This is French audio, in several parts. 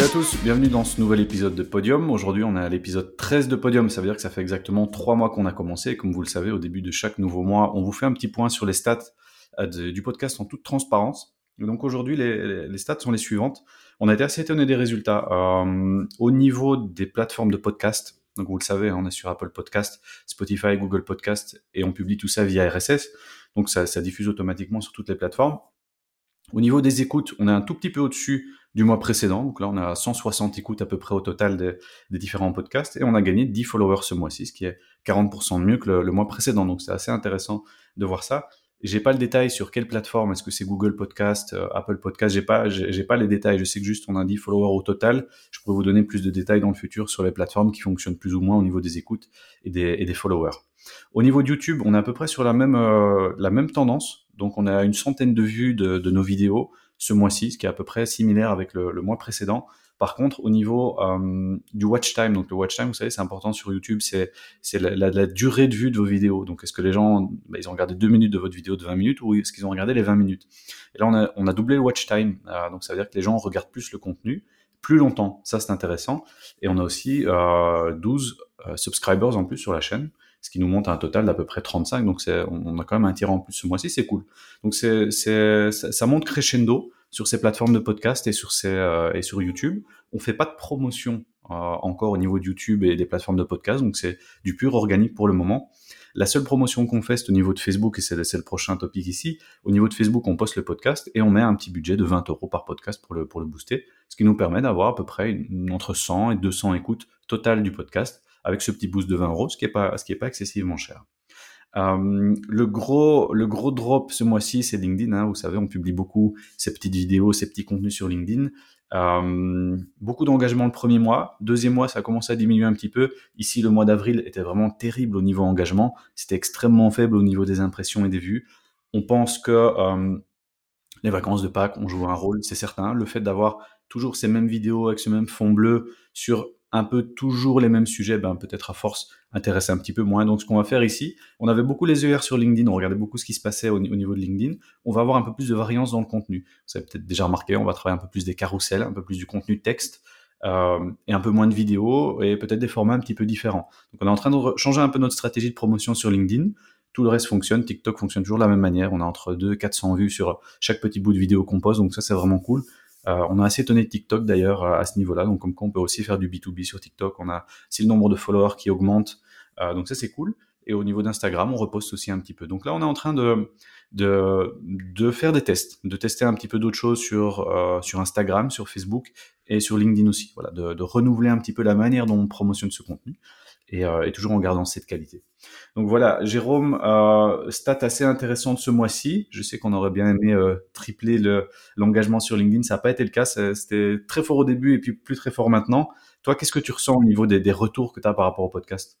Salut à tous, bienvenue dans ce nouvel épisode de Podium. Aujourd'hui, on est à l'épisode 13 de Podium. Ça veut dire que ça fait exactement trois mois qu'on a commencé. Comme vous le savez, au début de chaque nouveau mois, on vous fait un petit point sur les stats euh, du podcast en toute transparence. donc aujourd'hui, les, stats sont les suivantes. On a été assez étonné des résultats. Euh, au niveau des plateformes de podcast, donc vous le savez, on est sur Apple Podcast, Spotify, Google Podcast, et on publie tout ça via RSS. Donc ça diffuse automatiquement sur toutes les plateformes. Au niveau des écoutes, on est un tout petit peu au-dessus du mois précédent. Donc là, on a 160 écoutes à peu près au total des, différents podcasts et on a gagné 10 followers ce mois-ci, ce qui est 40% de mieux que le, mois précédent. Donc c'est assez intéressant de voir ça. J'ai pas le détail sur quelle plateforme, est-ce que c'est Google Podcast, euh, Apple Podcast, j'ai pas, j'ai pas les détails. Je sais que juste on a 10 followers au total. Je pourrais vous donner plus de détails dans le futur sur les plateformes qui fonctionnent plus ou moins au niveau des écoutes et des, followers. Au niveau de YouTube, on est à peu près sur la même, euh, la même tendance. Donc on a une centaine de vues de nos vidéos ce mois-ci, ce qui est à peu près similaire avec le, mois précédent. Par contre, au niveau euh, du watch time, donc le watch time, vous savez, c'est important sur YouTube, c'est la, durée de vue de vos vidéos. Donc, est-ce que les gens, bah, ils ont regardé deux minutes de votre vidéo de 20 minutes ou est-ce qu'ils ont regardé les 20 minutes? Et là, on a, on a doublé le watch time. Euh, donc, ça veut dire que les gens regardent plus le contenu plus longtemps. Ça, c'est intéressant. Et on a aussi euh, 12 euh, subscribers en plus sur la chaîne ce qui nous monte à un total d'à peu près 35. Donc on a quand même un tir en plus ce mois-ci, c'est cool. Donc ça, monte crescendo sur ces plateformes de podcast et sur euh, YouTube. On fait pas de promotion euh, encore au niveau de YouTube et des plateformes de podcast, donc c'est du pur organique pour le moment. La seule promotion qu'on fait, c'est au niveau de Facebook, et c'est le, prochain topic ici. Au niveau de Facebook, on poste le podcast et on met un petit budget de 20 euros par podcast pour le booster, ce qui nous permet d'avoir à peu près entre 100 et 200 écoutes totales du podcast avec ce petit boost de 20 euros, ce qui est pas, pas excessivement cher. Euh, le gros, le gros drop ce mois-ci, c'est LinkedIn. Hein, vous savez, on publie beaucoup ces petites vidéos, ces petits contenus sur LinkedIn. Euh, beaucoup d'engagement le premier mois. Deuxième mois, ça a commencé à diminuer un petit peu. Ici, le mois d'avril était vraiment terrible au niveau engagement. C'était extrêmement faible au niveau des impressions et des vues. On pense que euh, les vacances de Pâques ont joué un rôle, c'est certain. Le fait d'avoir toujours ces mêmes vidéos avec ce même fond bleu sur un peu toujours les mêmes sujets, ben peut-être à force intéresser un petit peu moins. Donc ce qu'on va faire ici, on avait beaucoup les ER sur LinkedIn, on regardait beaucoup ce qui se passait au, niveau de LinkedIn. On va avoir un peu plus de variance dans le contenu. Vous avez peut-être déjà remarqué, on va travailler un peu plus des carousels, un peu plus du contenu texte. Euh, et un peu moins de vidéos et peut-être des formats un petit peu différents. Donc on est en train de changer un peu notre stratégie de promotion sur LinkedIn. Tout le reste fonctionne. TikTok fonctionne toujours de la même manière. On a entre 2 400 vues sur chaque petit bout de vidéo qu'on pose. Donc ça, c'est vraiment cool. Euh, on a assez étonné TikTok d'ailleurs à ce niveau-là. Donc comme quoi on peut aussi faire du B2B sur TikTok. On a si le nombre de followers qui augmente. Euh, donc ça c'est cool. Et au niveau d'Instagram, on reposte aussi un petit peu. Donc là, on est en train de, de, de faire des tests, de tester un petit peu d'autres choses sur, euh, sur Instagram, sur Facebook et sur LinkedIn aussi. Voilà, de renouveler un petit peu la manière dont on promotionne ce contenu et, euh, et, toujours en gardant cette qualité. Donc voilà, Jérôme, euh, stat assez intéressante ce mois-ci. Je sais qu'on aurait bien aimé euh, tripler l'engagement sur LinkedIn, ça n'a pas été le cas. C'était très fort au début et puis plus très fort maintenant. Toi, qu'est-ce que tu ressens au niveau des, retours que tu as par rapport au podcast?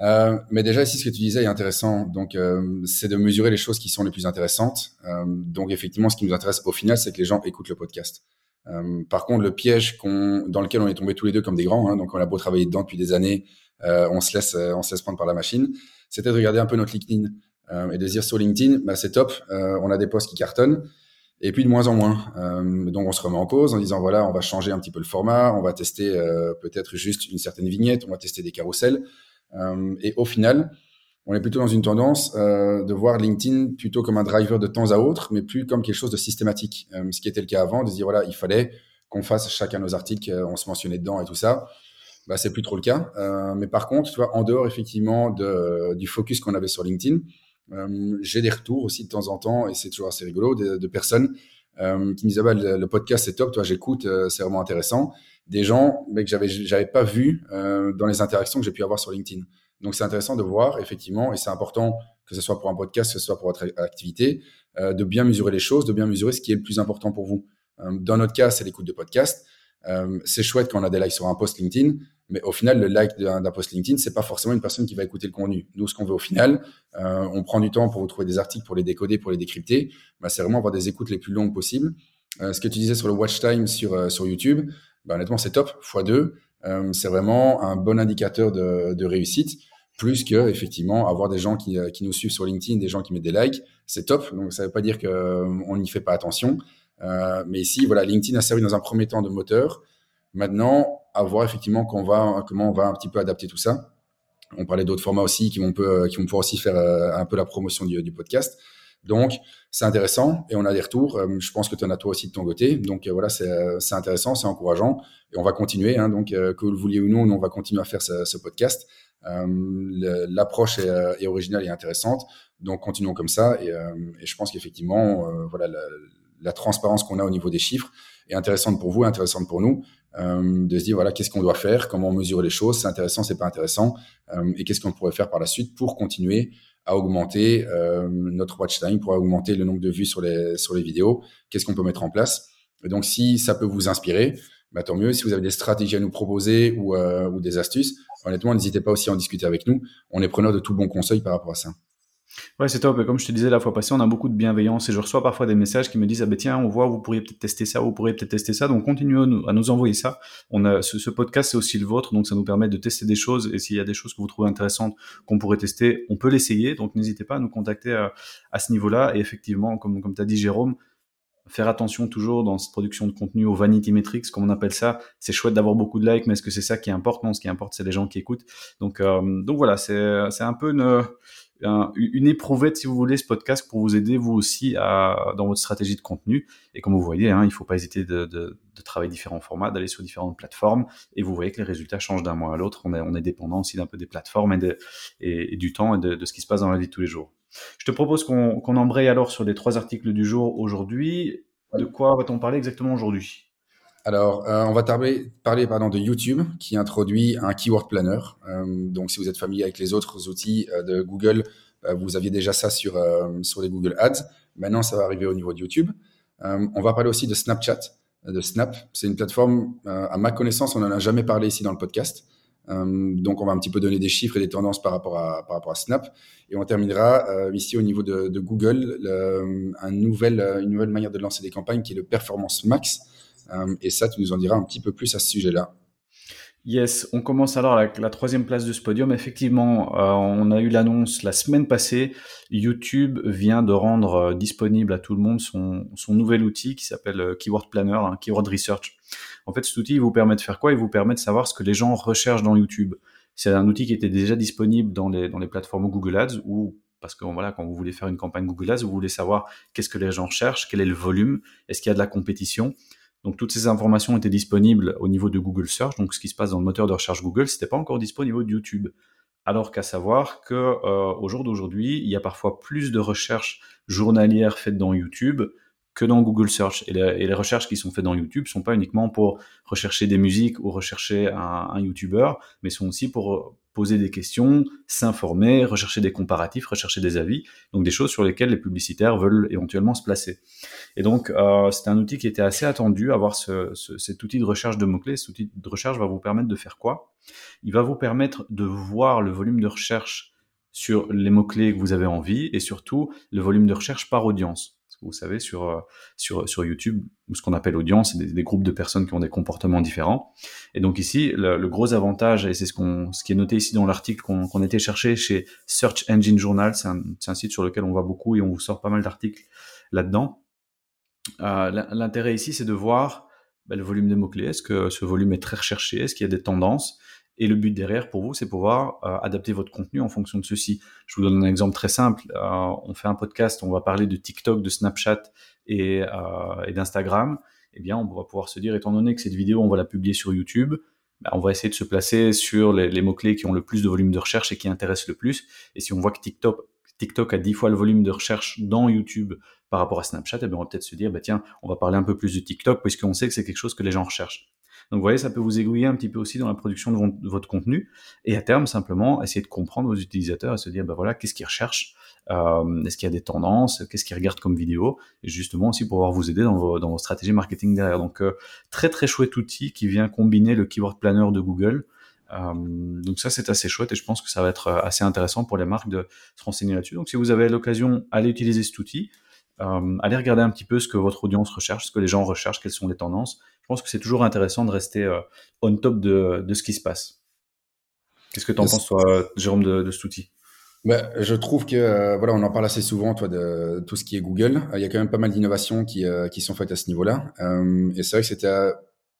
Euh, mais déjà ici, ce que tu disais est intéressant. Donc, c'est de mesurer les choses qui sont les plus intéressantes. Donc, effectivement, ce qui nous intéresse au final, c'est que les gens écoutent le podcast. Par contre, le piège dans lequel on est tombé tous les deux comme des grands, hein, donc on a beau travailler dedans depuis des années, on se laisse, euh, on se laisse prendre par la machine. C'était de regarder un peu notre LinkedIn euh, et de dire sur LinkedIn, bah, c'est top, on a des posts qui cartonnent. Et puis de moins en moins. donc on se remet en cause en disant voilà, on va changer un petit peu le format, on va tester peut-être juste une certaine vignette, on va tester des carousels. et au final, on est plutôt dans une tendance euh, de voir LinkedIn plutôt comme un driver de temps à autre, mais plus comme quelque chose de systématique. ce qui était le cas avant, de dire voilà, il fallait qu'on fasse chacun nos articles, on se mentionnait dedans et tout ça bah, c'est plus trop le cas. Euh, mais par contre, tu vois, en dehors effectivement de, du focus qu'on avait sur LinkedIn, euh, j'ai des retours aussi de temps en temps, et c'est toujours assez rigolo, de, personnes euh, qui me disent ah bah, le, podcast c'est top, toi j'écoute, c'est vraiment intéressant. Des gens mais que j'avais j'avais pas vu dans les interactions que j'ai pu avoir sur LinkedIn. Donc c'est intéressant de voir effectivement, et c'est important que ce soit pour un podcast, que ce soit pour votre activité, de bien mesurer les choses, de bien mesurer ce qui est le plus important pour vous. dans notre cas, c'est l'écoute de podcast. C'est chouette quand on a des likes sur un post LinkedIn, mais au final, le like d'un post LinkedIn, c'est pas forcément une personne qui va écouter le contenu. Nous, ce qu'on veut au final, euh, on prend du temps pour trouver des articles, pour les décoder, pour les décrypter. Bah, c'est vraiment avoir des écoutes les plus longues possibles. Euh, ce que tu disais sur le watch time sur euh, sur YouTube, bah, honnêtement, c'est top, x2. Euh, c'est vraiment un bon indicateur de, réussite plus que effectivement avoir des gens qui, qui, nous suivent sur LinkedIn, des gens qui mettent des likes, c'est top. Donc ça veut pas dire qu'on n'y fait pas attention. Mais ici, voilà, LinkedIn a servi dans un premier temps de moteur. Maintenant, à voir effectivement qu'on va, comment on va un petit peu adapter tout ça. On parlait d'autres formats aussi qui vont, peu, qui vont pouvoir aussi faire un peu la promotion du, podcast. Donc, c'est intéressant et on a des retours. je pense que tu en as toi aussi de ton côté. Donc, voilà, c'est intéressant, c'est encourageant et on va continuer. Hein, donc, que vous le vouliez ou non, on va continuer à faire ce, podcast. Euh, l'approche est, originale et intéressante. Donc continuons comme ça et, euh, je pense qu'effectivement, euh, voilà, la, la transparence qu'on a au niveau des chiffres est intéressante pour vous, intéressante pour nous, euh, de se dire voilà qu'est-ce qu'on doit faire, comment mesurer les choses, c'est intéressant, c'est pas intéressant, euh, et qu'est-ce qu'on pourrait faire par la suite pour continuer à augmenter euh, notre watch time, pour augmenter le nombre de vues sur les sur les vidéos, qu'est-ce qu'on peut mettre en place? Et donc si ça peut vous inspirer, bah, tant mieux. Si vous avez des stratégies à nous proposer ou, ou des astuces, honnêtement, n'hésitez pas aussi à en discuter avec nous. On est preneur de tout bon conseil par rapport à ça. Ouais, c'est top. Et comme je te disais la fois passée, on a beaucoup de bienveillance et je reçois parfois des messages qui me disent ah ben tiens, on voit, vous pourriez peut-être tester ça, vous pourriez peut-être tester ça. Donc continuez à nous, envoyer ça. On a ce, podcast, c'est aussi le vôtre, donc ça nous permet de tester des choses. Et s'il y a des choses que vous trouvez intéressantes qu'on pourrait tester, on peut l'essayer. Donc n'hésitez pas à nous contacter à, ce niveau-là. Et effectivement, comme comme tu as dit Jérôme, faire attention toujours dans cette production de contenu au vanity metrics, comme on appelle ça. C'est chouette d'avoir beaucoup de likes, mais est-ce que c'est ça qui importe Non, ce qui importe, c'est les gens qui écoutent. Donc, euh, donc voilà, c'est un peu une, une éprouvette, si vous voulez, ce podcast pour vous aider, vous aussi, à, dans votre stratégie de contenu. Et comme vous voyez, hein, il ne faut pas hésiter de, de, de, travailler différents formats, d'aller sur différentes plateformes. Et vous voyez que les résultats changent d'un mois à l'autre. On est, on est dépendant aussi d'un peu des plateformes et, de, et, du temps et de, de, ce qui se passe dans la vie de tous les jours. Je te propose qu'on qu'on embraye alors sur les trois articles du jour aujourd'hui. De quoi va-t-on parler exactement aujourd'hui? Alors, euh, on va parler, pardon, de YouTube qui introduit un keyword planner. Euh, donc, si vous êtes familier avec les autres outils euh, de Google, vous aviez déjà ça sur, les Google Ads. Maintenant, ça va arriver au niveau de YouTube. on va parler aussi de Snapchat, de Snap. C'est une plateforme, à ma connaissance, on n'en a jamais parlé ici dans le podcast. donc, on va un petit peu donner des chiffres et des tendances par rapport à, Snap. Et on terminera ici au niveau de, Google, une nouvelle manière de lancer des campagnes qui est le Performance Max. Euh, et ça, tu nous en diras un petit peu plus à ce sujet-là. Yes, on commence alors la, la troisième place de ce podium. Effectivement, euh, on a eu l'annonce la semaine passée. YouTube vient de rendre euh, disponible à tout le monde son, son nouvel outil qui s'appelle Keyword Planner, hein, Keyword Research. En fait, cet outil il vous permet de faire quoi? Il vous permet de savoir ce que les gens recherchent dans YouTube. C'est un outil qui était déjà disponible dans les, dans les plateformes Google Ads ou parce que voilà, quand vous voulez faire une campagne Google Ads, vous voulez savoir qu'est-ce que les gens recherchent, quel est le volume, est-ce qu'il y a de la compétition. Donc toutes ces informations étaient disponibles au niveau de Google Search, donc ce qui se passe dans le moteur de recherche Google, c'était pas encore disponible au niveau de YouTube. Alors qu'à savoir que euh, jour d'aujourd'hui, il y a parfois plus de recherches journalières faites dans YouTube que dans Google Search. Et les, recherches qui sont faites dans YouTube sont pas uniquement pour rechercher des musiques ou rechercher un, un YouTuber, mais sont aussi pour poser des questions, s'informer, rechercher des comparatifs, rechercher des avis, donc des choses sur lesquelles les publicitaires veulent éventuellement se placer. Et donc, euh, c'est un outil qui était assez attendu, avoir ce, ce, cet outil de recherche de mots-clés. Cet outil de recherche va vous permettre de faire quoi? Il va vous permettre de voir le volume de recherche sur les mots-clés que vous avez envie et surtout le volume de recherche par audience vous savez, sur, euh, sur, sur YouTube, ce qu'on appelle audience, c'est des, groupes de personnes qui ont des comportements différents. Et donc ici, le, gros avantage, et c'est ce, qu'on, ce qui est noté ici dans l'article qu'on, qu'on était cherché chez Search Engine Journal, c'est un, un site sur lequel on va beaucoup et on vous sort pas mal d'articles là-dedans. Euh, l'intérêt ici, c'est de voir ben, le volume des mots-clés. Est-ce que ce volume est très recherché? Est-ce qu'il y a des tendances? Et le but derrière pour vous, c'est pouvoir euh, adapter votre contenu en fonction de ceci. Je vous donne un exemple très simple. Euh, on fait un podcast, on va parler de TikTok, de Snapchat et, euh, et d'Instagram. Eh bien, on va pouvoir se dire, étant donné que cette vidéo, on va la publier sur YouTube, ben, on va essayer de se placer sur les, mots-clés qui ont le plus de volume de recherche et qui intéressent le plus. Et si on voit que TikTok, TikTok a 10 fois le volume de recherche dans YouTube par rapport à Snapchat, eh bien, on va peut-être se dire, bah, tiens, on va parler un peu plus de TikTok puisqu'on sait que c'est quelque chose que les gens recherchent. Donc vous voyez, ça peut vous aiguiller un petit peu aussi dans la production de, votre contenu. Et à terme, simplement, essayer de comprendre vos utilisateurs et se dire, ben voilà, qu'est-ce qu'ils recherchent? Euh, Est-ce qu'il y a des tendances? Qu'est-ce qu'ils regardent comme vidéo? Et justement aussi pouvoir vous aider dans vos, stratégies marketing derrière. Donc euh, très très chouette outil qui vient combiner le Keyword Planner de Google. Euh, donc ça c'est assez chouette et je pense que ça va être assez intéressant pour les marques de se renseigner là-dessus. Donc si vous avez l'occasion, allez utiliser cet outil. Allez regarder un petit peu ce que votre audience recherche, ce que les gens recherchent, quelles sont les tendances. Je pense que c'est toujours intéressant de rester euh, on top de, de, ce qui se passe. Qu'est-ce que tu en penses, toi, Jérôme, de, de cet outil? Bah, je trouve que euh, voilà, on en parle assez souvent, toi, de tout ce qui est Google. Il y a quand même pas mal d'innovations qui, qui sont faites à ce niveau-là. et c'est vrai que c'était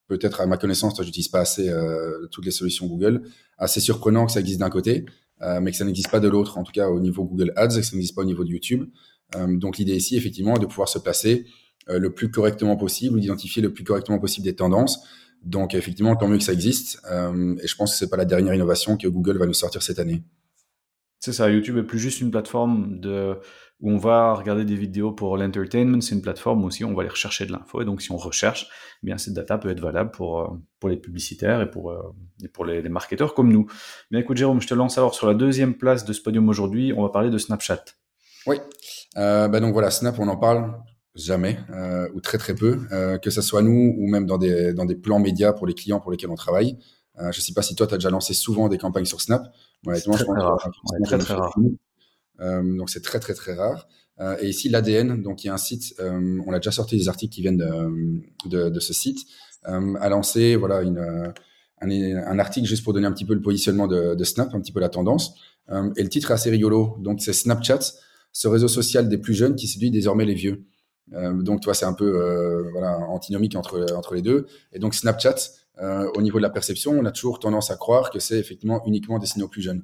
peut-être à ma connaissance, toi, j'utilise pas assez euh, toutes les solutions Google. Assez surprenant que ça existe d'un côté, euh, mais que ça n'existe pas de l'autre, en tout cas au niveau Google Ads, et que ça n'existe pas au niveau de YouTube. Euh, donc l'idée ici, effectivement, est de pouvoir se placer euh, le plus correctement possible, d'identifier le plus correctement possible des tendances. Donc effectivement, tant mieux que ça existe. Euh, et je pense que c'est pas la dernière innovation que Google va nous sortir cette année. C'est ça, YouTube est plus juste une plateforme de, où on va regarder des vidéos pour l'entertainment, c'est une plateforme aussi où on va aller rechercher de l'info. Et donc, si on recherche, eh bien cette data peut être valable pour, euh, pour les publicitaires et pour, euh, et pour les, les, marketeurs comme nous. Bien écoute, Jérôme, je te lance alors sur la deuxième place de ce podium aujourd'hui. On va parler de Snapchat. Oui, euh, bah donc voilà, Snap, on en parle jamais euh, ou très très peu, euh, que ce soit nous ou même dans des, dans des plans médias pour les clients pour lesquels on travaille. Euh, je ne sais pas si toi, tu as déjà lancé souvent des campagnes sur Snap. Honnêtement, très, je pense très, rare. Ouais, très, très rare. Donc c'est très très très rare. Et ici l'ADN, donc il y a un site, on a déjà sorti des articles qui viennent de, de, de ce site, a lancé voilà une, un, un, article juste pour donner un petit peu le positionnement de, de Snap, un petit peu la tendance. et le titre est assez rigolo. Donc c'est Snapchat, ce réseau social des plus jeunes qui séduit désormais les vieux. Euh, donc, toi, c'est un peu euh, voilà, antinomique entre, entre les deux. Et donc, Snapchat, euh, au niveau de la perception, on a toujours tendance à croire que c'est effectivement uniquement destiné aux plus jeunes,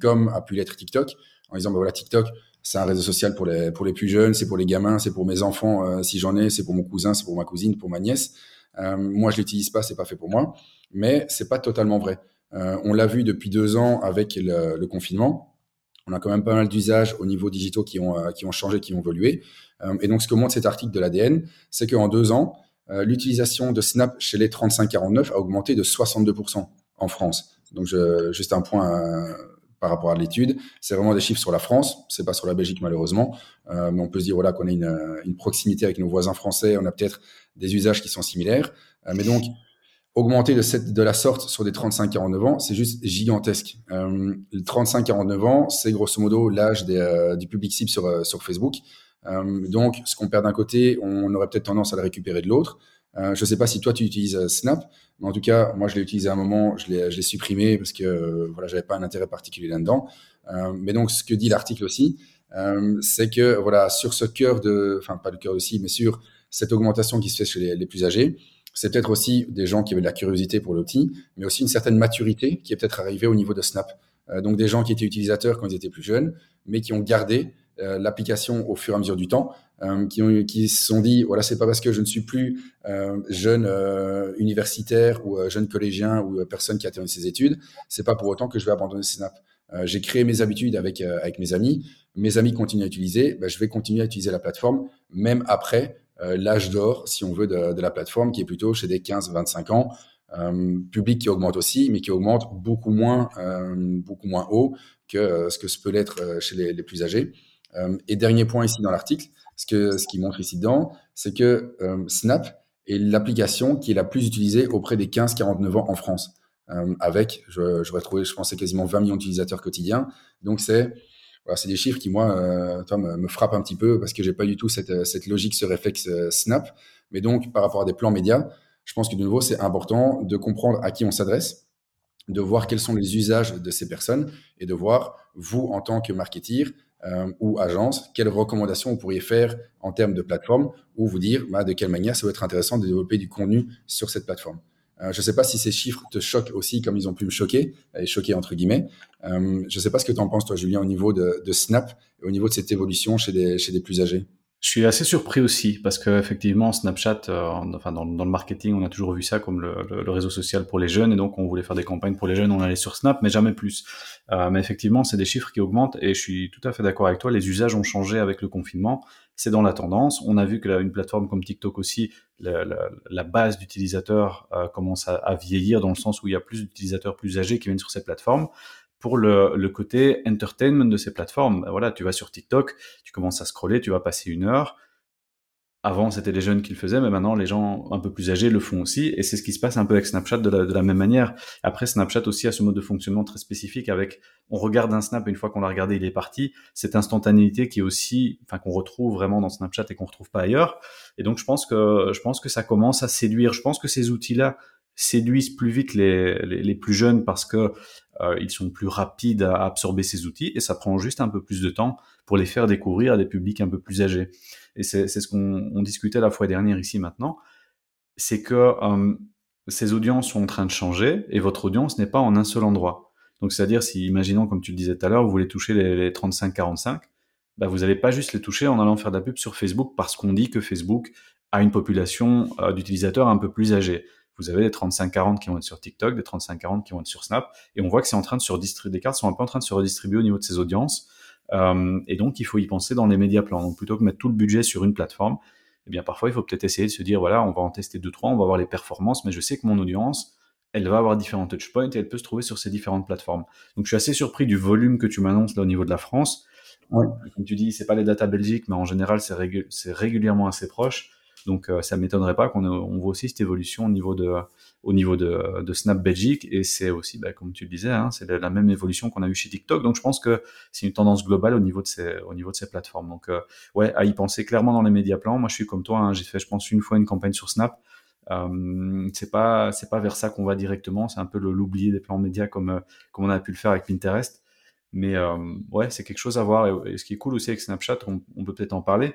comme a pu l'être TikTok, en disant, bah, voilà, TikTok, c'est un réseau social pour les, pour les plus jeunes, c'est pour les gamins, c'est pour mes enfants, si j'en ai, c'est pour mon cousin, c'est pour ma cousine, pour ma nièce. moi, je l'utilise pas, c'est pas fait pour moi. Mais c'est pas totalement vrai. on l'a vu depuis deux ans avec le, confinement on a quand même pas mal d'usages au niveau digitaux qui ont, qui ont changé, qui ont évolué. Euh, et donc, ce que montre cet article de l'ADN, c'est qu'en deux ans, euh, l'utilisation de Snap chez les 35-49 a augmenté de 62% en France. Donc, juste un point euh, par rapport à l'étude. C'est vraiment des chiffres sur la France, c'est pas sur la Belgique malheureusement, mais on peut se dire voilà qu'on a une, proximité avec nos voisins français, on a peut-être des usages qui sont similaires, mais donc augmenter de, cette, de la sorte sur des 35-49 ans, c'est juste gigantesque. Euh, 35-49 ans, c'est grosso modo l'âge du public cible sur Facebook. Euh, donc, ce qu'on perd d'un côté, on aurait peut-être tendance à le récupérer de l'autre. Euh, je ne sais pas si toi tu utilises euh, Snap, mais en tout cas, moi je l'ai utilisé à un moment, je l'ai supprimé parce que euh, voilà, j'avais pas un intérêt particulier là-dedans. Mais donc, ce que dit l'article aussi, c'est que voilà, sur ce cœur de, enfin pas le cœur aussi, mais sur cette augmentation qui se fait chez les, les plus âgés, c'est peut-être aussi des gens qui avaient de la curiosité pour l'outil, mais aussi une certaine maturité qui est peut-être arrivée au niveau de Snap. donc des gens qui étaient utilisateurs quand ils étaient plus jeunes, mais qui ont gardé euh, l'application au fur et à mesure du temps, euh, qui, ont, qui se sont dit voilà c'est pas parce que je ne suis plus euh, jeune euh, universitaire ou jeune collégien ou personne qui a terminé ses études, c'est pas pour autant que je vais abandonner Snap. J'ai créé mes habitudes avec avec mes amis, mes amis continuent à utiliser, ben, je vais continuer à utiliser la plateforme même après l'âge d'or, si on veut, de, de, la plateforme qui est plutôt chez des 15-25 ans. Euh, public qui augmente aussi, mais qui augmente beaucoup moins, euh, beaucoup moins haut que ce que ce peut l'être chez les, plus âgés. Euh, et dernier point ici dans l'article, ce, que, ce qui montre ici dedans, c'est que euh, Snap est l'application qui est la plus utilisée auprès des 15-49 ans en France. Euh, avec, je, vais trouver, je pensais quasiment 20 millions d'utilisateurs quotidiens. Donc c'est voilà, des chiffres qui moi, me, frappent un petit peu parce que j'ai pas du tout cette, cette logique, ce réflexe Snap. Mais donc par rapport à des plans médias, je pense que de nouveau c'est important de comprendre à qui on s'adresse, de voir quels sont les usages de ces personnes et de voir vous en tant que marketeer euh, ou agence, quelles recommandations vous pourriez faire en termes de plateforme ou vous dire bah, de quelle manière ça va être intéressant de développer du contenu sur cette plateforme. Euh, je ne sais pas si ces chiffres te choquent aussi comme ils ont pu me choquer, et choquer entre guillemets. Euh, je ne sais pas ce que tu en penses toi Julien au niveau de, de, Snap et au niveau de cette évolution chez des, chez des plus âgés. Je suis assez surpris aussi parce que effectivement Snapchat, euh, enfin dans, le marketing, on a toujours vu ça comme le, le, réseau social pour les jeunes et donc on voulait faire des campagnes pour les jeunes, on allait sur Snap, mais jamais plus. Euh, mais effectivement, c'est des chiffres qui augmentent et je suis tout à fait d'accord avec toi. Les usages ont changé avec le confinement, c'est dans la tendance. On a vu que là, une plateforme comme TikTok aussi, la, base d'utilisateurs euh, commence à, à, vieillir dans le sens où il y a plus d'utilisateurs plus âgés qui viennent sur cette plateforme pour le, côté entertainment de ces plateformes. Ben voilà, tu vas sur TikTok, tu commences à scroller, tu vas passer une heure. Avant, c'était les jeunes qui le faisaient, mais maintenant, les gens un peu plus âgés le font aussi. Et c'est ce qui se passe un peu avec Snapchat de la, de la, même manière. Après, Snapchat aussi a ce mode de fonctionnement très spécifique avec, on regarde un snap et une fois qu'on l'a regardé, il est parti. Cette instantanéité qui est aussi, enfin, qu'on retrouve vraiment dans Snapchat et qu'on retrouve pas ailleurs. Et donc, je pense que, je pense que ça commence à séduire. Je pense que ces outils-là séduisent plus vite les, les, les plus jeunes parce que euh, ils sont plus rapides à absorber ces outils et ça prend juste un peu plus de temps pour les faire découvrir à des publics un peu plus âgés. Et c'est ce qu'on discutait la fois dernière ici maintenant, c'est que euh, ces audiences sont en train de changer et votre audience n'est pas en un seul endroit. Donc, c'est-à-dire, si, imaginons, comme tu le disais tout à l'heure, vous voulez toucher les, 35-45, bah, vous n'allez pas juste les toucher en allant faire de la pub sur Facebook parce qu'on dit que Facebook a une population euh, d'utilisateurs un peu plus âgés. Vous avez des 35-40 qui vont être sur TikTok, des 35-40 qui vont être sur Snap, et on voit que c'est en train de se redistribuer, des cartes sont un peu en train de se redistribuer au niveau de ces audiences, euh, et donc il faut y penser dans les médias plans. Donc plutôt que mettre tout le budget sur une plateforme, eh bien parfois il faut peut-être essayer de se dire voilà, on va en tester deux trois, on va voir les performances, mais je sais que mon audience, elle va avoir différents touchpoints et elle peut se trouver sur ces différentes plateformes. Donc je suis assez surpris du volume que tu m'annonces là au niveau de la France. Comme tu dis, c'est pas les data belgiques, mais en général c'est régulièrement assez proche. Donc euh, ça m'étonnerait pas qu'on on voit aussi cette évolution au niveau de, Snap Belgique et c'est aussi, bah, comme tu le disais, hein, c'est la, même évolution qu'on a eu chez TikTok. Donc je pense que c'est une tendance globale au niveau de ces, plateformes. Donc euh, ouais, à y penser clairement dans les médias plans. Moi je suis comme toi, hein, j'ai fait, je pense, une fois une campagne sur Snap. Euh, c'est pas c'est pas vers ça qu'on va directement. C'est un peu l'oublier des plans médias comme euh, comme on a pu le faire avec Pinterest. Mais euh, ouais, c'est quelque chose à voir. Et, ce qui est cool aussi avec Snapchat, on peut peut-être en parler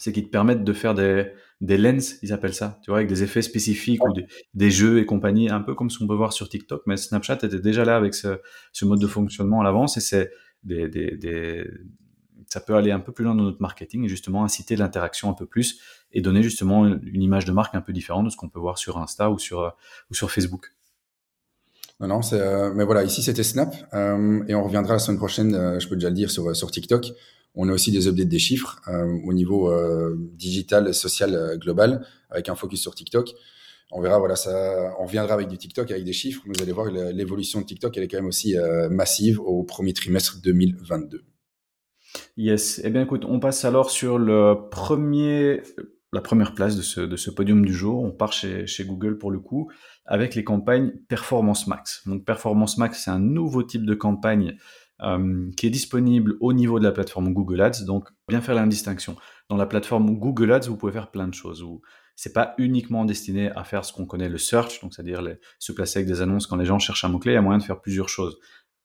c'est qu'ils te permettent de faire des, des lens, ils appellent ça, tu vois, avec des effets spécifiques ou des, jeux et compagnie, un peu comme ce qu'on peut voir sur TikTok, mais Snapchat était déjà là avec ce, mode de fonctionnement à l'avance et c'est des, des, ça peut aller un peu plus loin dans notre marketing et justement inciter l'interaction un peu plus et donner justement une image de marque un peu différente de ce qu'on peut voir sur Insta ou sur, ou sur Facebook. Non, non, euh, mais voilà, ici c'était Snap euh, et on reviendra la semaine prochaine, euh, je peux déjà le dire, sur, sur TikTok. On a aussi des updates des chiffres euh, au niveau euh, digital social euh, global, avec un focus sur TikTok. On verra, voilà, ça, on reviendra avec du TikTok, avec des chiffres. Vous allez voir, l'évolution de TikTok, elle est quand même aussi massive au premier trimestre 2022. Yes. Eh bien, écoute, on passe alors sur le premier, la première place de ce, podium du jour. On part chez Google pour le coup, avec les campagnes Performance Max. Donc, Performance Max, c'est un nouveau type de campagne euh, qui est disponible au niveau de la plateforme Google Ads. Donc, bien faire la distinction. Dans la plateforme Google Ads, vous pouvez faire plein de choses. C'est pas uniquement destiné à faire ce qu'on connaît le search, donc c'est-à-dire se placer avec des annonces quand les gens cherchent un mot-clé. Il y a moyen de faire plusieurs choses.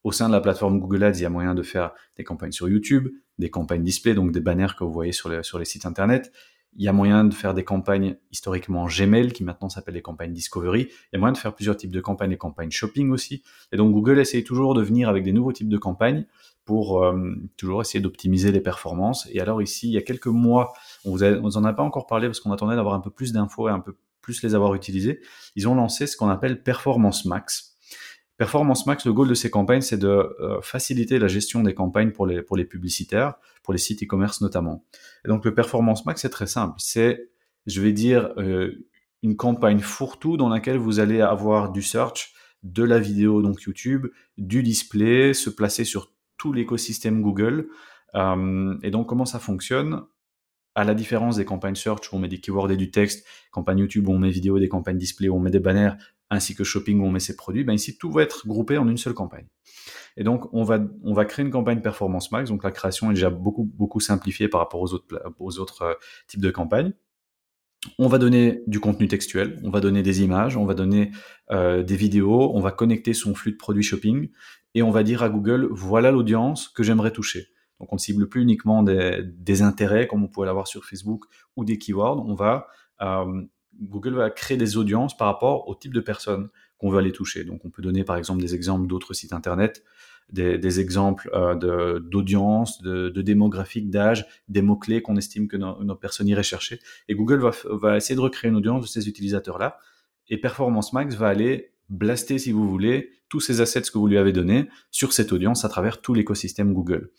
Au sein de la plateforme Google Ads, il y a moyen de faire des campagnes sur YouTube, des campagnes display, donc des banners que vous voyez sur les sites internet. Il y a moyen de faire des campagnes historiquement Gmail, qui maintenant s'appellent les campagnes Discovery. Il y a moyen de faire plusieurs types de campagnes, des campagnes shopping aussi. Et donc Google essaye toujours de venir avec des nouveaux types de campagnes pour euh, toujours essayer d'optimiser les performances. Et alors ici, il y a quelques mois, on vous, vous en a pas encore parlé parce qu'on attendait d'avoir un peu plus d'infos et un peu plus les avoir utilisées. Ils ont lancé ce qu'on appelle Performance Max. Performance Max, le goal de ces campagnes, c'est de euh, faciliter la gestion des campagnes pour les, pour les publicitaires, pour les sites e-commerce notamment. Et donc le Performance Max, c'est très simple. C'est, je vais dire, euh, une campagne fourre-tout dans laquelle vous allez avoir du search, de la vidéo, donc YouTube, du display, se placer sur tout l'écosystème Google. Euh, et donc comment ça fonctionne? À la différence des campagnes search où on met des keywords et du texte, campagne YouTube où on met vidéo, des campagnes display où on met des banners, ainsi que shopping où on met ses produits, ben ici tout va être groupé en une seule campagne. Et donc on va on va créer une campagne performance max. Donc la création est déjà beaucoup beaucoup simplifiée par rapport aux autres aux autres euh, types de campagnes. On va donner du contenu textuel, on va donner des images, on va donner euh, des vidéos, on va connecter son flux de produits shopping et on va dire à Google voilà l'audience que j'aimerais toucher. Donc on ne cible plus uniquement des, des intérêts comme on pourrait l'avoir sur Facebook ou des keywords. On va euh, Google va créer des audiences par rapport au type de personnes qu'on veut aller toucher. Donc, on peut donner par exemple des exemples d'autres sites internet, des, exemples euh, d'audience, de, de, d'âge, des mots-clés qu'on estime que nos, personnes iraient chercher. Et Google va, va essayer de recréer une audience de ces utilisateurs-là. Et Performance Max va aller blaster, si vous voulez, tous ces assets que vous lui avez donnés sur cette audience à travers tout l'écosystème Google.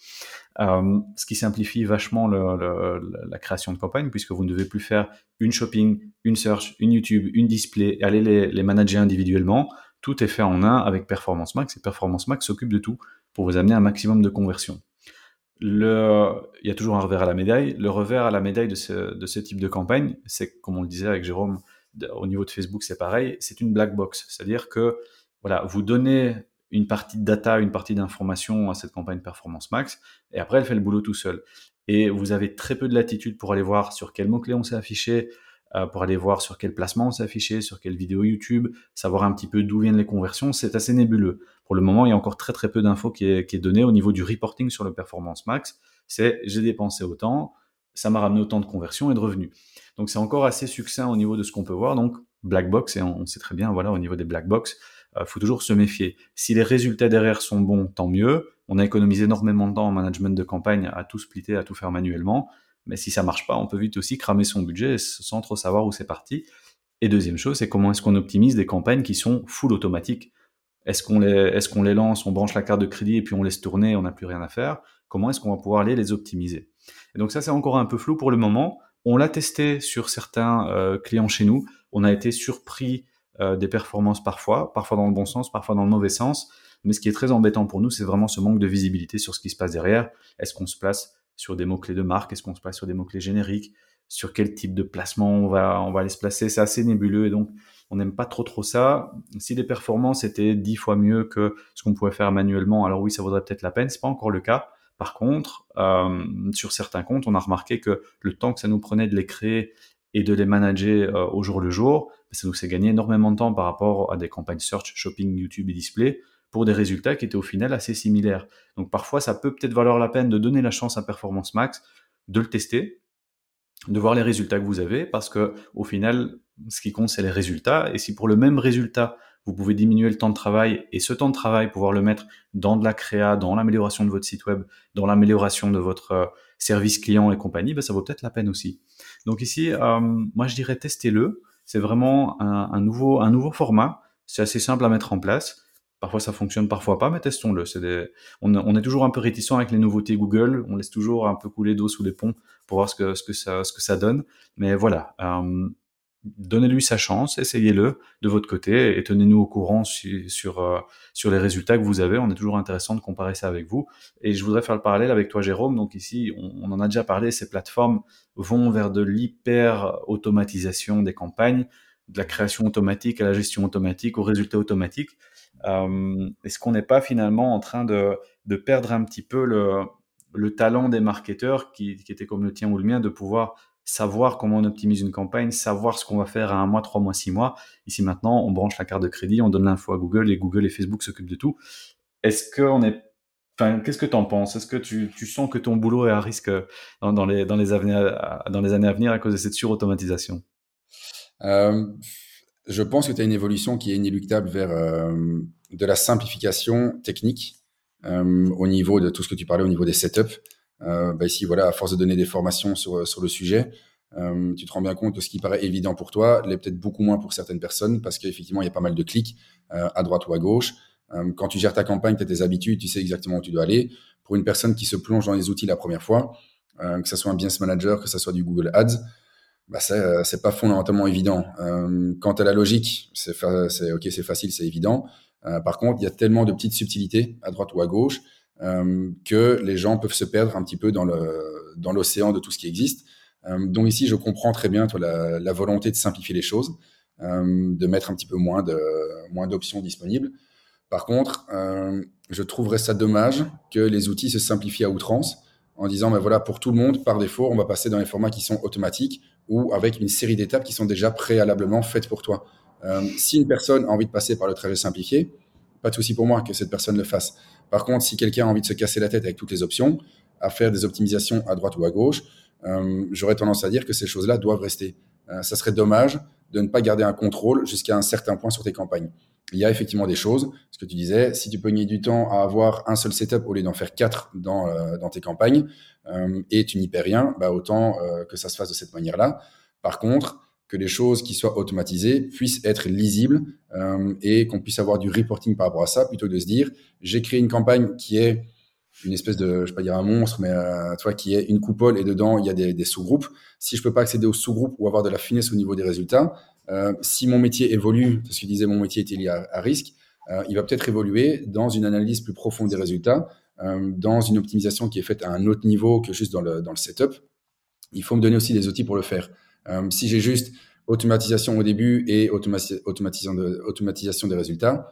Euh, ce qui simplifie vachement la création de campagne puisque vous ne devez plus faire une shopping, une search, une YouTube, une display aller les, manager individuellement. Tout est fait en un avec Performance Max et Performance Max s'occupe de tout pour vous amener un maximum de conversion. Il y a toujours un revers à la médaille. Le revers à la médaille de ce type de campagne, c'est comme on le disait avec Jérôme, au niveau de Facebook, c'est pareil, c'est une black box. C'est-à-dire que voilà, vous donnez une partie de data, une partie d'information à cette campagne Performance Max, et après elle fait le boulot tout seul. Et vous avez très peu de latitude pour aller voir sur quel mot-clé on s'est affiché, euh, pour aller voir sur quel placement on s'est affiché, sur quelle vidéo YouTube, savoir un petit peu d'où viennent les conversions, c'est assez nébuleux. Pour le moment, il y a encore très très peu d'infos qui est, qui est donnée au niveau du reporting sur le Performance Max. C'est j'ai dépensé autant, ça m'a ramené autant de conversions et de revenus. Donc c'est encore assez succinct au niveau de ce qu'on peut voir. Donc black box et on, sait très bien, voilà, au niveau des black box, il faut toujours se méfier. Si les résultats derrière sont bons, tant mieux. On a économisé énormément de temps en management de campagne à tout splitter, à tout faire manuellement. Mais si ça marche pas, on peut vite aussi cramer son budget sans trop savoir où c'est parti. Et deuxième chose, c'est comment est-ce qu'on optimise des campagnes qui sont full automatiques. Est-ce qu'on les, est-ce qu'on les lance, on branche la carte de crédit et puis on laisse tourner, on n'a plus rien à faire? Comment est-ce qu'on va pouvoir aller les optimiser? Et donc ça, c'est encore un peu flou pour le moment. On l'a testé sur certains euh, clients chez nous. On a été surpris euh, des performances parfois, parfois dans le bon sens, parfois dans le mauvais sens. Mais ce qui est très embêtant pour nous, c'est vraiment ce manque de visibilité sur ce qui se passe derrière. Est-ce qu'on se place sur des mots-clés de marque? Est-ce qu'on se place sur des mots-clés génériques? Sur quel type de placement on va, on va aller se placer? C'est assez nébuleux et donc on n'aime pas trop trop ça. Si les performances étaient dix fois mieux que ce qu'on pouvait faire manuellement, alors oui, ça vaudrait peut-être la peine. C'est pas encore le cas. Par contre, euh, sur certains comptes, on a remarqué que le temps que ça nous prenait de les créer et de les manager euh, au jour le jour, ça nous fait gagner énormément de temps par rapport à des campagnes search, shopping, YouTube et display pour des résultats qui étaient au final assez similaires. Donc parfois, ça peut peut-être valoir la peine de donner la chance à Performance Max, de le tester, de voir les résultats que vous avez, parce que au final, ce qui compte, c'est les résultats. Et si pour le même résultat, vous pouvez diminuer le temps de travail et ce temps de travail, pouvoir le mettre dans de la créa, dans l'amélioration de votre site web, dans l'amélioration de votre euh, service client et compagnie, ben, ça vaut peut-être la peine aussi. Donc ici, euh, moi je dirais testez-le. C'est vraiment un, nouveau, format. C'est assez simple à mettre en place. Parfois ça fonctionne, parfois pas, mais testons-le. On, est toujours un peu réticent avec les nouveautés Google. On laisse toujours un peu couler d'eau sous les ponts pour voir ce que, ce que, ça, ce que ça donne. Mais voilà, euh, donnez-lui sa chance, essayez-le de votre côté et tenez-nous au courant sur, euh, sur, les résultats que vous avez. On est toujours intéressant de comparer ça avec vous. Et je voudrais faire le parallèle avec toi, Jérôme. Donc ici, on, en a déjà parlé, ces plateformes vont vers de l'hyper-automatisation des campagnes, de la création automatique à la gestion automatique, aux résultats automatiques. Euh, Est-ce qu'on n'est pas finalement en train de, de, perdre un petit peu le, le talent des marketeurs qui, qui était comme le tien ou le mien de pouvoir savoir comment on optimise une campagne, savoir ce qu'on va faire à un mois, trois mois, six mois. Ici maintenant, on branche la carte de crédit, on donne l'info à Google et Google et Facebook s'occupent de tout. Est-ce qu'on est Enfin, qu'est-ce que tu en penses? Est-ce que tu, sens que ton boulot est à risque dans, dans les, dans, les, dans les années à venir à cause de cette surautomatisation? Euh, Je pense que tu as une évolution qui est inéluctable vers euh, de la simplification technique euh, au niveau de tout ce que tu parlais au niveau des setups. Euh, bah ici, voilà, à force de donner des formations sur, sur le sujet, euh, tu te rends bien compte que ce qui paraît évident pour toi l'est peut-être beaucoup moins pour certaines personnes parce qu'effectivement, il y a pas mal de clics euh, à droite ou à gauche. Euh, quand tu gères ta campagne, tu as tes habitudes, tu sais exactement où tu dois aller. Pour une personne qui se plonge dans les outils la première fois, euh, que ce soit un Business Manager, que ce soit du Google Ads, bah c'est pas fondamentalement évident. Euh, quant à la logique, c'est ok, c'est facile, c'est évident. Euh, par contre, il y a tellement de petites subtilités à droite ou à gauche euh, que les gens peuvent se perdre un petit peu dans l'océan de tout ce qui existe. Euh, donc ici, je comprends très bien toi, la, volonté de simplifier les choses, euh, de mettre un petit peu moins de moins d'options disponibles. Par contre, je trouverais ça dommage que les outils se simplifient à outrance en disant ben voilà pour tout le monde par défaut on va passer dans les formats qui sont automatiques ou avec une série d'étapes qui sont déjà préalablement faites pour toi. Euh, si une personne a envie de passer par le trajet simplifié, pas de souci pour moi que cette personne le fasse. Par contre, si quelqu'un a envie de se casser la tête avec toutes les options, à faire des optimisations à droite ou à gauche, euh, j'aurais tendance à dire que ces choses-là doivent rester. Euh, ça serait dommage de ne pas garder un contrôle jusqu'à un certain point sur tes campagnes. Il y a effectivement des choses, ce que tu disais, si tu peux gagner du temps à avoir un seul setup au lieu d'en faire quatre dans, euh, dans tes campagnes, et tu n'y perds rien, bah autant que ça se fasse de cette manière-là. Par contre, que les choses qui soient automatisées puissent être lisibles euh, et qu'on puisse avoir du reporting par rapport à ça, plutôt que de se dire j'ai créé une campagne qui est une espèce de, je vais pas dire un monstre, mais euh, tu qui est une coupole et dedans il y a des, sous-groupes. Si je peux pas accéder aux sous-groupes ou avoir de la finesse au niveau des résultats, euh, si mon métier évolue, parce que je disais mon métier était lié à, à risque, euh, il va peut-être évoluer dans une analyse plus profonde des résultats, dans une optimisation qui est faite à un autre niveau que juste dans le, dans le setup. Il faut me donner aussi des outils pour le faire. Euh, si j'ai juste automatisation au début et automatisation, de, automatisation des résultats,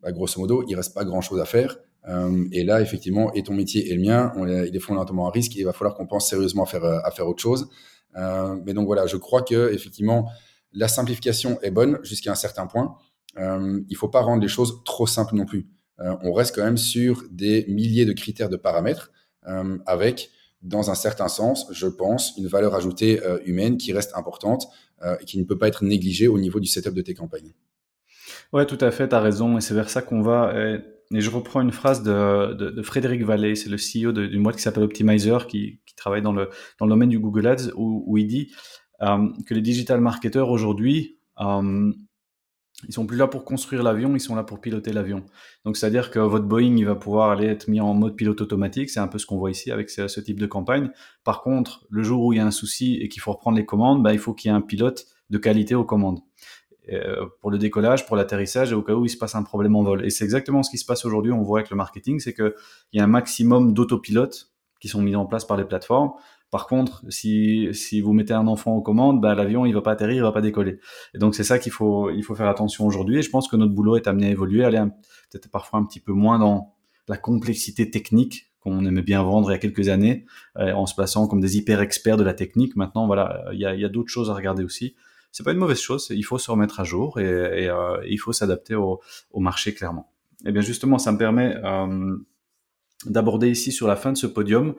bah, grosso modo, il reste pas grand-chose à faire. Euh, et là, effectivement, et ton métier et le mien, il est fondamentalement un risque et il va falloir qu'on pense sérieusement à faire, à faire autre chose. Euh, mais donc voilà, je crois que effectivement, la simplification est bonne jusqu'à un certain point. Euh, il faut pas rendre les choses trop simples non plus. Euh, on reste quand même sur des milliers de critères de paramètres euh, avec dans un certain sens, je pense, une valeur ajoutée humaine qui reste importante et qui ne peut pas être négligée au niveau du setup de tes campagnes. Ouais, tout à fait, tu as raison, et c'est vers ça qu'on va. Et, je reprends une phrase de, de, Frédéric Vallée, c'est le CEO d'une boîte qui s'appelle Optimizer, qui, travaille dans le, dans le domaine du Google Ads, où, il dit euh, que les digital marketeurs aujourd'hui, euh, ils sont plus là pour construire l'avion, ils sont là pour piloter l'avion. Donc c'est-à-dire que votre Boeing, il va pouvoir aller être mis en mode pilote automatique, c'est un peu ce qu'on voit ici avec ce, type de campagne. Par contre, le jour où il y a un souci et qu'il faut reprendre les commandes, bah, il faut qu'il y ait un pilote de qualité aux commandes. Euh, pour le décollage, pour l'atterrissage et au cas où il se passe un problème en vol. Et c'est exactement ce qui se passe aujourd'hui, on voit avec le marketing, c'est qu'il y a un maximum d'autopilotes qui sont mis en place par les plateformes. Par contre, si, si vous mettez un enfant aux commandes, bah, l'avion il va pas atterrir, il va pas décoller. Et donc c'est ça qu'il faut il faut faire attention aujourd'hui. Et je pense que notre boulot est amené à évoluer, aller peut-être parfois un petit peu moins dans la complexité technique qu'on aimait bien vendre il y a quelques années, euh, en se plaçant comme des hyper experts de la technique. Maintenant, voilà, il y a, y a d'autres choses à regarder aussi c'est pas une mauvaise chose. Il faut se remettre à jour et, euh, il faut s'adapter au, marché clairement. Et eh bien justement, ça me permet euh, d'aborder ici sur la fin de ce podium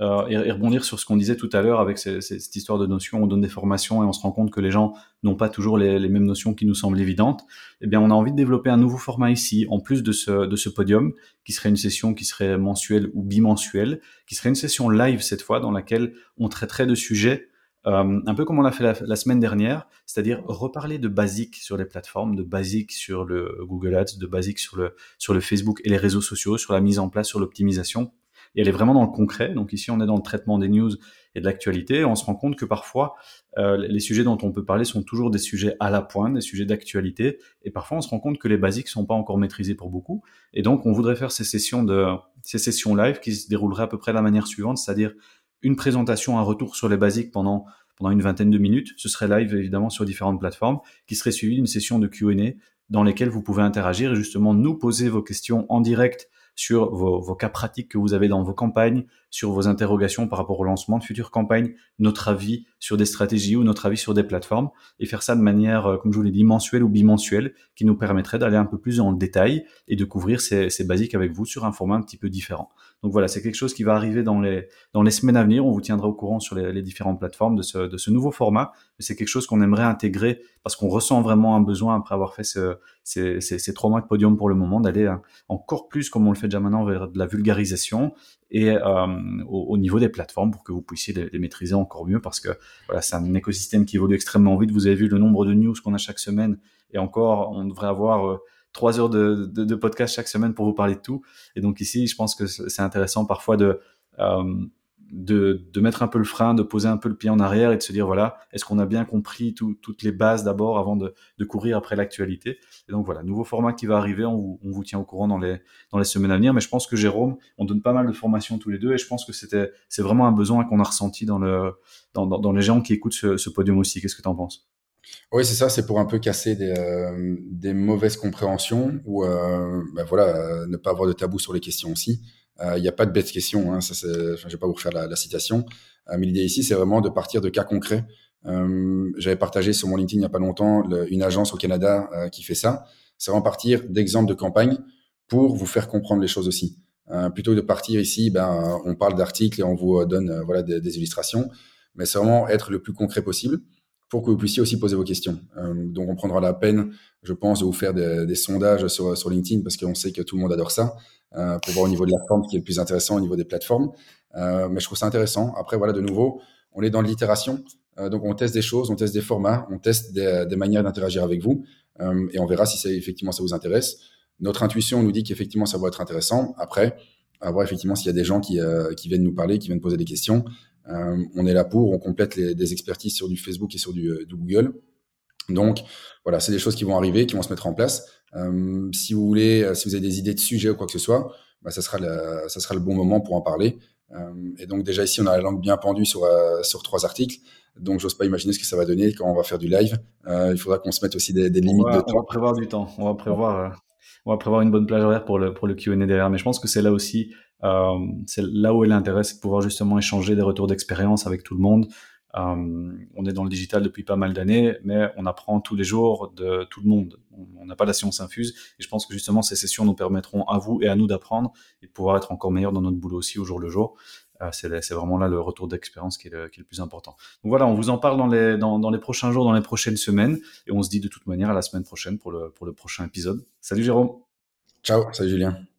euh, et, rebondir sur ce qu'on disait tout à l'heure avec cette histoire de notions. On donne des formations et on se rend compte que les gens n'ont pas toujours les, mêmes notions qui nous semblent évidentes. Eh bien, on a envie de développer un nouveau format ici, en plus de ce, de ce podium, qui serait une session qui serait mensuelle ou bimensuelle, qui serait une session live cette fois, dans laquelle on traiterait de sujets euh, un peu comme on l'a fait la, semaine dernière, c'est-à-dire reparler de basiques sur les plateformes, de basiques sur le Google Ads, de basiques sur le, sur le Facebook et les réseaux sociaux, sur la mise en place, sur l'optimisation. Et elle est vraiment dans le concret. Donc ici, on est dans le traitement des news et de l'actualité. On se rend compte que parfois, euh, les sujets dont on peut parler sont toujours des sujets à la pointe, des sujets d'actualité. Et parfois, on se rend compte que les basiques sont pas encore maîtrisés pour beaucoup. Et donc, on voudrait faire ces sessions de, ces sessions live qui se dérouleraient à peu près de la manière suivante, c'est-à-dire une présentation, un retour sur les basiques pendant pendant une vingtaine de minutes. Ce serait live évidemment sur différentes plateformes, qui serait suivi d'une session de Q&A dans lesquelles vous pouvez interagir et justement nous poser vos questions en direct sur vos, cas pratiques que vous avez dans vos campagnes, sur vos interrogations par rapport au lancement de futures campagnes, notre avis sur des stratégies ou notre avis sur des plateformes, et faire ça de manière, euh, comme je vous l'ai dit, mensuelle ou bimensuelle, qui nous permettrait d'aller un peu plus en détail et de couvrir ces, basiques avec vous sur un format un petit peu différent. Donc voilà, c'est quelque chose qui va arriver dans les, dans les semaines à venir. On vous tiendra au courant sur les, différentes plateformes de ce, de ce nouveau format. C'est quelque chose qu'on aimerait intégrer parce qu'on ressent vraiment un besoin après avoir fait ce, ces, ces, ces, trois mois de podium pour le moment d'aller hein, encore plus, comme on le fait déjà maintenant, vers de la vulgarisation et euh, au, niveau des plateformes pour que vous puissiez les, maîtriser encore mieux parce que voilà, c'est un écosystème qui évolue extrêmement vite. Vous avez vu le nombre de news qu'on a chaque semaine et encore, on devrait avoir euh, trois heures de, podcast chaque semaine pour vous parler de tout. Et donc ici, je pense que c'est intéressant parfois de euh, de, de, mettre un peu le frein, de poser un peu le pied en arrière et de se dire voilà, est-ce qu'on a bien compris toutes les bases d'abord avant de, courir après l'actualité Et donc voilà, nouveau format qui va arriver, on vous, on vous, tient au courant dans les, dans les semaines à venir. Mais je pense que Jérôme, on donne pas mal de formations tous les deux et je pense que c'était c'est vraiment un besoin qu'on a ressenti dans, le, dans, dans, les gens qui écoutent ce, podium aussi. Qu'est-ce que tu en penses? Oui, c'est ça, c'est pour un peu casser des, euh, mauvaises compréhensions ou euh, ben voilà, euh, ne pas avoir de tabou sur les questions aussi. Il euh, n'y a pas de bête question, hein, ça, je vais pas vous refaire la, citation, euh, mais l'idée ici, c'est vraiment de partir de cas concrets. Euh, J'avais partagé sur mon LinkedIn il n'y a pas longtemps une agence au Canada qui fait ça. C'est vraiment partir d'exemples de campagne pour vous faire comprendre les choses aussi. plutôt que de partir ici, ben, on parle d'articles et on vous donne des, illustrations, mais c'est vraiment être le plus concret possible pour que vous puissiez aussi poser vos questions. Donc, on prendra la peine, je pense, de vous faire des, sondages sur, LinkedIn parce qu'on sait que tout le monde adore ça, euh, pour voir au niveau de la forme ce qui est le plus intéressant au niveau des plateformes. Euh, mais je trouve ça intéressant. Après, voilà, de nouveau, on est dans l'itération. Euh, donc, on teste des choses, on teste des formats, on teste des, manières d'interagir avec vous et on verra si effectivement ça vous intéresse. Notre intuition nous dit qu'effectivement ça va être intéressant. Après, à voir effectivement s'il y a des gens qui, viennent nous parler, qui viennent poser des questions. On est là pour, on complète des expertises sur du Facebook et sur du Google. Donc voilà, c'est des choses qui vont arriver, qui vont se mettre en place. Euh, si vous voulez, si vous avez des idées de sujets ou quoi que ce soit, bah, ça sera le, ça sera le bon moment pour en parler. et donc déjà ici, on a la langue bien pendue sur sur trois articles. Donc j'ose pas imaginer ce que ça va donner quand on va faire du live. il faudra qu'on se mette aussi des, des limites de temps. On va prévoir du temps. On va prévoir. on va prévoir une bonne plage horaire pour le pour le Q&A derrière. Mais je pense que c'est là aussi euh, c'est là où est l'intérêt, c'est de pouvoir justement échanger des retours d'expérience avec tout le monde. Euh, on est dans le digital depuis pas mal d'années, mais on apprend tous les jours de tout le monde. On n'a pas la science infuse, et je pense que justement ces sessions nous permettront à vous et à nous d'apprendre et de pouvoir être encore meilleurs dans notre boulot aussi au jour le jour. c'est vraiment là le retour d'expérience qui, est le plus important. Donc voilà, on vous en parle dans les, dans, les prochains jours, dans les prochaines semaines, et on se dit de toute manière à la semaine prochaine pour le, pour le prochain épisode. Salut Jérôme. Ciao, salut Julien.